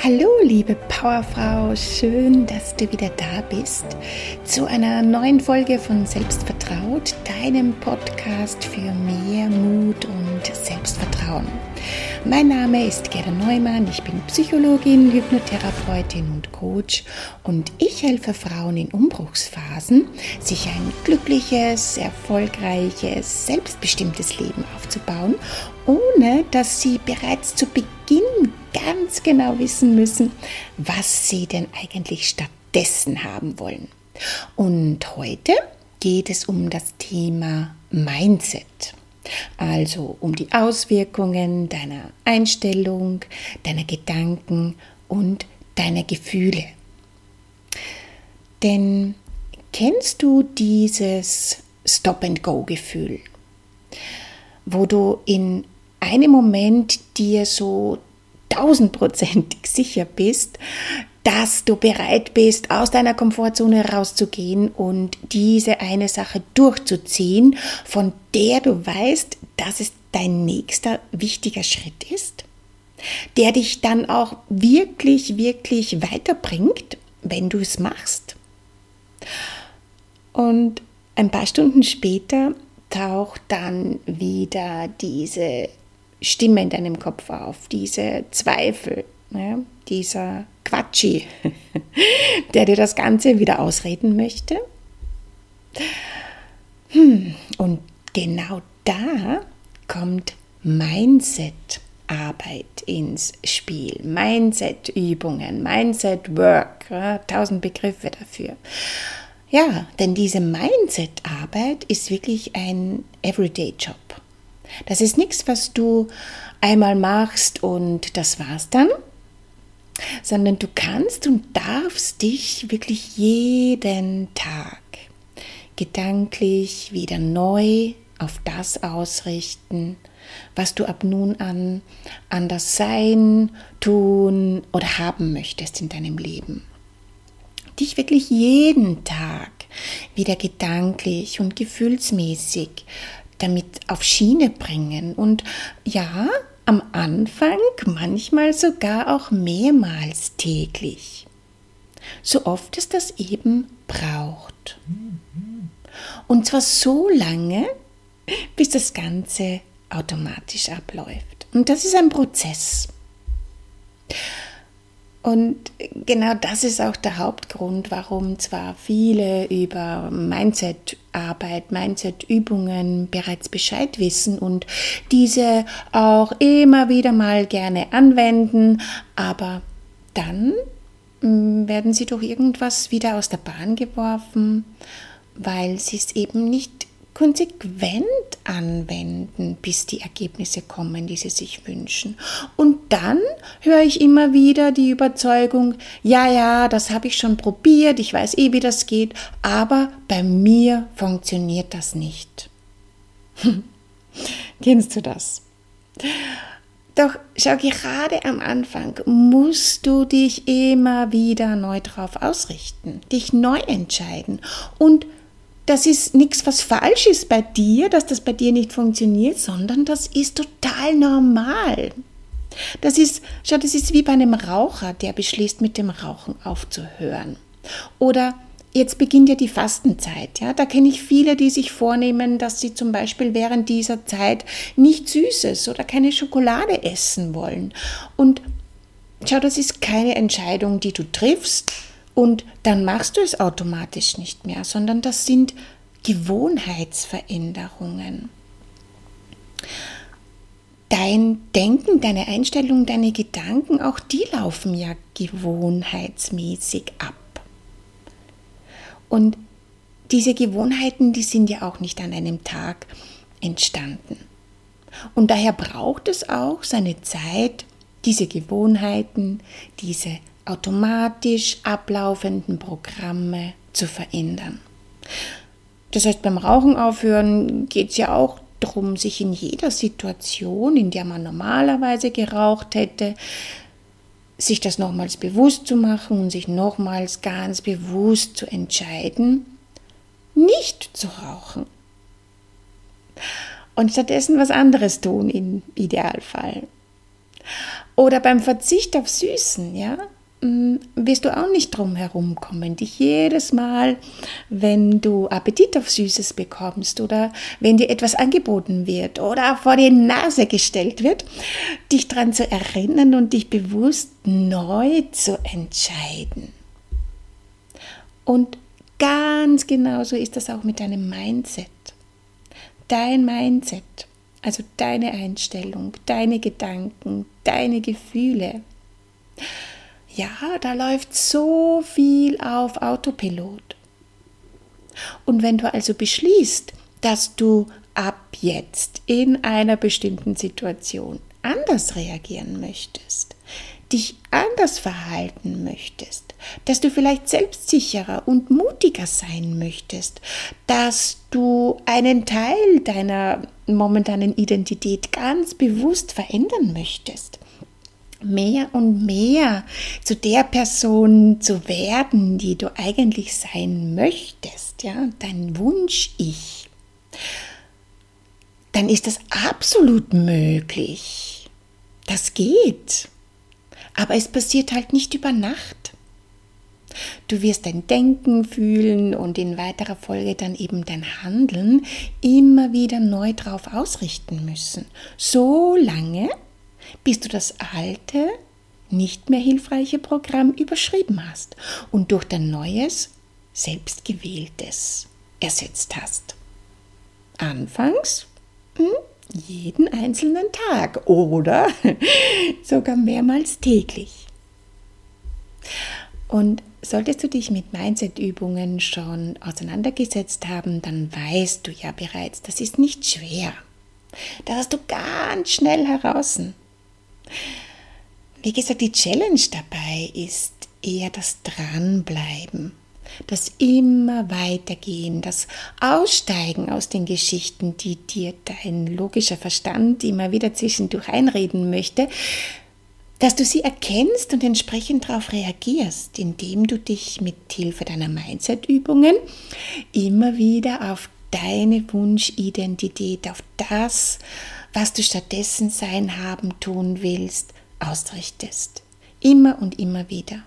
Hallo, liebe Powerfrau, schön, dass du wieder da bist zu einer neuen Folge von Selbstvertraut, deinem Podcast für mehr Mut und Selbstvertrauen. Mein Name ist Gerda Neumann, ich bin Psychologin, Hypnotherapeutin und Coach und ich helfe Frauen in Umbruchsphasen, sich ein glückliches, erfolgreiches, selbstbestimmtes Leben aufzubauen, ohne dass sie bereits zu Beginn ganz genau wissen müssen, was sie denn eigentlich stattdessen haben wollen. Und heute geht es um das Thema Mindset. Also um die Auswirkungen deiner Einstellung, deiner Gedanken und deiner Gefühle. Denn kennst du dieses Stop-and-Go-Gefühl, wo du in einem Moment dir so tausendprozentig sicher bist, dass du bereit bist, aus deiner Komfortzone rauszugehen und diese eine Sache durchzuziehen, von der du weißt, dass es dein nächster wichtiger Schritt ist, der dich dann auch wirklich, wirklich weiterbringt, wenn du es machst. Und ein paar Stunden später taucht dann wieder diese Stimme in deinem Kopf auf, diese Zweifel, ja, dieser Quatschi, der dir das Ganze wieder ausreden möchte. Hm, und genau da kommt Mindset-Arbeit ins Spiel. Mindset-Übungen, Mindset-Work, ja, tausend Begriffe dafür. Ja, denn diese Mindset-Arbeit ist wirklich ein Everyday-Job. Das ist nichts, was du einmal machst und das war's dann, sondern du kannst und darfst dich wirklich jeden Tag gedanklich wieder neu auf das ausrichten, was du ab nun an anders sein, tun oder haben möchtest in deinem Leben. Dich wirklich jeden Tag wieder gedanklich und gefühlsmäßig damit auf Schiene bringen. Und ja, am Anfang manchmal sogar auch mehrmals täglich. So oft es das eben braucht. Und zwar so lange, bis das Ganze automatisch abläuft. Und das ist ein Prozess. Und genau das ist auch der Hauptgrund, warum zwar viele über Mindset-Arbeit, Mindset-Übungen bereits Bescheid wissen und diese auch immer wieder mal gerne anwenden, aber dann mm, werden sie durch irgendwas wieder aus der Bahn geworfen, weil sie es eben nicht konsequent anwenden, bis die Ergebnisse kommen, die sie sich wünschen. Und dann höre ich immer wieder die Überzeugung, ja, ja, das habe ich schon probiert, ich weiß eh, wie das geht, aber bei mir funktioniert das nicht. Kennst du das? Doch schau, gerade am Anfang musst du dich immer wieder neu drauf ausrichten, dich neu entscheiden und das ist nichts, was falsch ist bei dir, dass das bei dir nicht funktioniert, sondern das ist total normal. Das ist, schau, das ist wie bei einem Raucher, der beschließt, mit dem Rauchen aufzuhören. Oder jetzt beginnt ja die Fastenzeit. Ja, da kenne ich viele, die sich vornehmen, dass sie zum Beispiel während dieser Zeit nicht Süßes oder keine Schokolade essen wollen. Und schau, das ist keine Entscheidung, die du triffst, und dann machst du es automatisch nicht mehr, sondern das sind Gewohnheitsveränderungen. Dein Denken, deine Einstellung, deine Gedanken, auch die laufen ja gewohnheitsmäßig ab. Und diese Gewohnheiten, die sind ja auch nicht an einem Tag entstanden. Und daher braucht es auch seine Zeit, diese Gewohnheiten, diese automatisch ablaufenden Programme zu verändern. Das heißt, beim Rauchen aufhören geht es ja auch darum, sich in jeder Situation, in der man normalerweise geraucht hätte, sich das nochmals bewusst zu machen und sich nochmals ganz bewusst zu entscheiden, nicht zu rauchen. Und stattdessen was anderes tun im Idealfall. Oder beim Verzicht auf Süßen, ja, wirst du auch nicht drum herum kommen, dich jedes Mal, wenn du Appetit auf Süßes bekommst oder wenn dir etwas angeboten wird oder vor die Nase gestellt wird, dich daran zu erinnern und dich bewusst neu zu entscheiden. Und ganz genauso ist das auch mit deinem Mindset. Dein Mindset also deine Einstellung, deine Gedanken, deine Gefühle. Ja, da läuft so viel auf Autopilot. Und wenn du also beschließt, dass du ab jetzt in einer bestimmten Situation anders reagieren möchtest, dich anders verhalten möchtest, dass du vielleicht selbstsicherer und mutiger sein möchtest, dass du einen Teil deiner momentanen Identität ganz bewusst verändern möchtest, mehr und mehr zu der Person zu werden, die du eigentlich sein möchtest, ja, dein Wunsch-Ich, dann ist das absolut möglich. Das geht. Aber es passiert halt nicht über Nacht. Du wirst dein Denken fühlen und in weiterer Folge dann eben dein Handeln immer wieder neu drauf ausrichten müssen. So lange, bis du das alte, nicht mehr hilfreiche Programm überschrieben hast und durch dein neues, selbstgewähltes ersetzt hast. Anfangs hm, jeden einzelnen Tag oder sogar mehrmals täglich. Und solltest du dich mit Mindset-Übungen schon auseinandergesetzt haben, dann weißt du ja bereits, das ist nicht schwer. Das hast du ganz schnell heraus. Wie gesagt, die Challenge dabei ist eher das Dranbleiben das immer weitergehen, das Aussteigen aus den Geschichten, die dir dein logischer Verstand immer wieder zwischendurch einreden möchte, dass du sie erkennst und entsprechend darauf reagierst, indem du dich mit Hilfe deiner Mindset-Übungen immer wieder auf deine Wunschidentität, auf das, was du stattdessen sein, haben, tun willst, ausrichtest. Immer und immer wieder.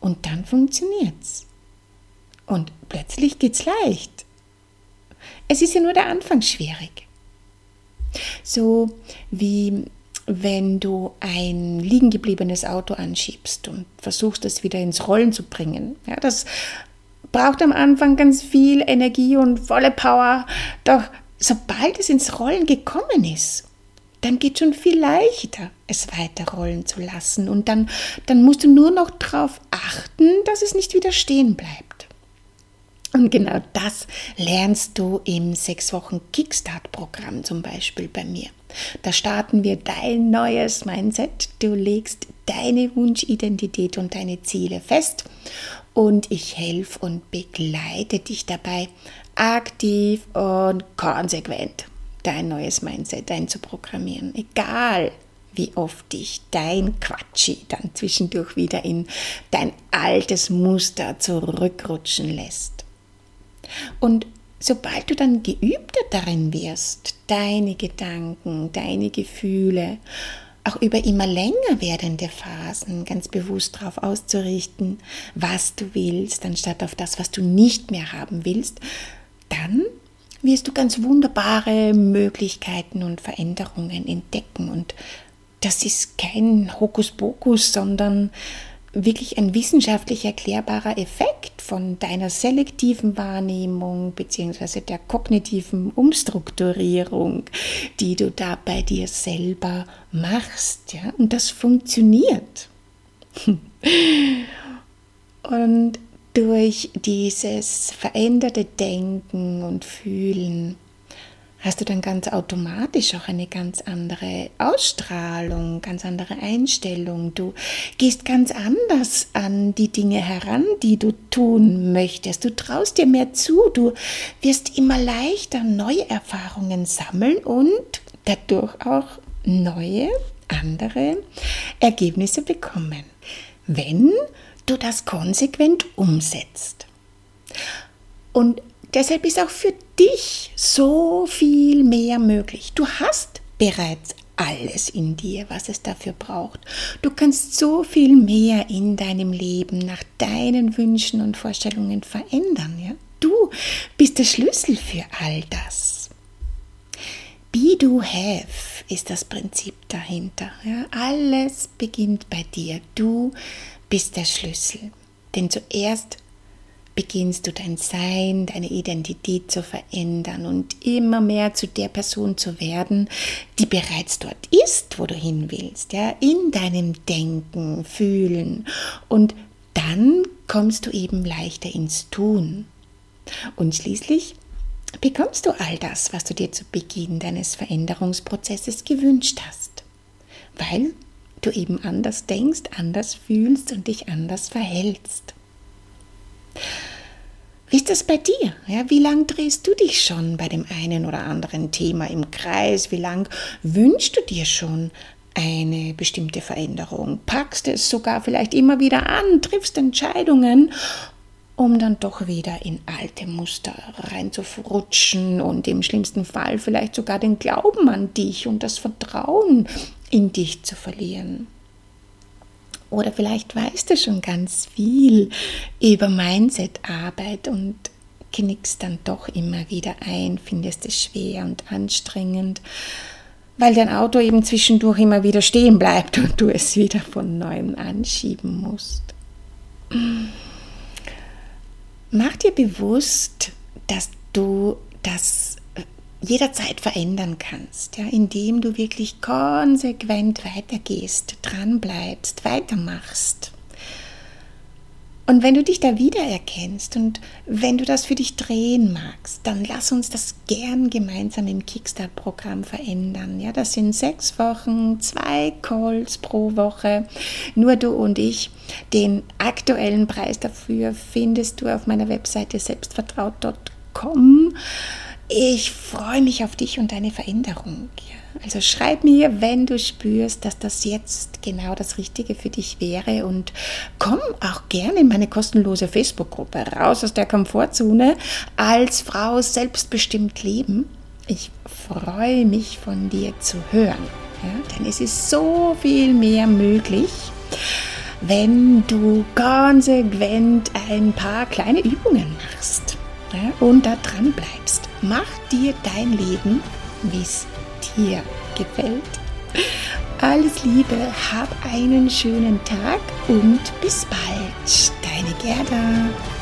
Und dann funktioniert's. Und plötzlich geht's leicht. Es ist ja nur der Anfang schwierig. So wie wenn du ein liegen gebliebenes Auto anschiebst und versuchst, es wieder ins Rollen zu bringen. Ja, das braucht am Anfang ganz viel Energie und volle Power. Doch sobald es ins Rollen gekommen ist, dann geht schon viel leichter, es weiterrollen zu lassen. Und dann, dann musst du nur noch darauf achten, dass es nicht wieder stehen bleibt. Und genau das lernst du im sechs Wochen Kickstart-Programm zum Beispiel bei mir. Da starten wir dein neues Mindset. Du legst deine Wunschidentität und deine Ziele fest und ich helfe und begleite dich dabei aktiv und konsequent dein neues Mindset einzuprogrammieren. Egal, wie oft dich dein Quatschi dann zwischendurch wieder in dein altes Muster zurückrutschen lässt. Und sobald du dann geübter darin wirst, deine Gedanken, deine Gefühle, auch über immer länger werdende Phasen ganz bewusst darauf auszurichten, was du willst, anstatt auf das, was du nicht mehr haben willst, dann wirst du ganz wunderbare Möglichkeiten und Veränderungen entdecken. Und das ist kein Hokuspokus, sondern wirklich ein wissenschaftlich erklärbarer Effekt von deiner selektiven Wahrnehmung bzw. der kognitiven Umstrukturierung, die du da bei dir selber machst. Ja? Und das funktioniert. Und durch dieses veränderte Denken und Fühlen hast du dann ganz automatisch auch eine ganz andere Ausstrahlung, ganz andere Einstellung. Du gehst ganz anders an die Dinge heran, die du tun möchtest. Du traust dir mehr zu, du wirst immer leichter neue Erfahrungen sammeln und dadurch auch neue, andere Ergebnisse bekommen. Wenn du das konsequent umsetzt. Und deshalb ist auch für dich so viel mehr möglich. Du hast bereits alles in dir, was es dafür braucht. Du kannst so viel mehr in deinem Leben nach deinen Wünschen und Vorstellungen verändern. Ja? Du bist der Schlüssel für all das. Be do have ist das Prinzip dahinter. Ja? Alles beginnt bei dir. Du bist der Schlüssel. Denn zuerst beginnst du dein Sein, deine Identität zu verändern und immer mehr zu der Person zu werden, die bereits dort ist, wo du hin willst, ja, in deinem Denken, Fühlen und dann kommst du eben leichter ins Tun. Und schließlich bekommst du all das, was du dir zu Beginn deines Veränderungsprozesses gewünscht hast, weil du eben anders denkst, anders fühlst und dich anders verhältst. Wie ist das bei dir? Ja, wie lang drehst du dich schon bei dem einen oder anderen Thema im Kreis? Wie lang wünschst du dir schon eine bestimmte Veränderung? Packst es sogar vielleicht immer wieder an, triffst Entscheidungen, um dann doch wieder in alte Muster reinzurutschen und im schlimmsten Fall vielleicht sogar den Glauben an dich und das Vertrauen in dich zu verlieren. Oder vielleicht weißt du schon ganz viel über Mindset-Arbeit und knickst dann doch immer wieder ein, findest es schwer und anstrengend, weil dein Auto eben zwischendurch immer wieder stehen bleibt und du es wieder von neuem anschieben musst. Mach dir bewusst, dass du das jederzeit verändern kannst, ja, indem du wirklich konsequent weitergehst, dranbleibst, weitermachst. Und wenn du dich da wiedererkennst und wenn du das für dich drehen magst, dann lass uns das gern gemeinsam im Kickstart-Programm verändern. Ja, das sind sechs Wochen, zwei Calls pro Woche, nur du und ich. Den aktuellen Preis dafür findest du auf meiner Webseite selbstvertraut.com. Ich freue mich auf dich und deine Veränderung. Also schreib mir, wenn du spürst, dass das jetzt genau das Richtige für dich wäre und komm auch gerne in meine kostenlose Facebook-Gruppe raus aus der Komfortzone als Frau selbstbestimmt leben. Ich freue mich von dir zu hören, ja? denn es ist so viel mehr möglich wenn du konsequent ein paar kleine Übungen machst ja, und da dran bleibst. Mach dir dein Leben, wie es dir gefällt. Alles Liebe, hab einen schönen Tag und bis bald. Deine Gerda.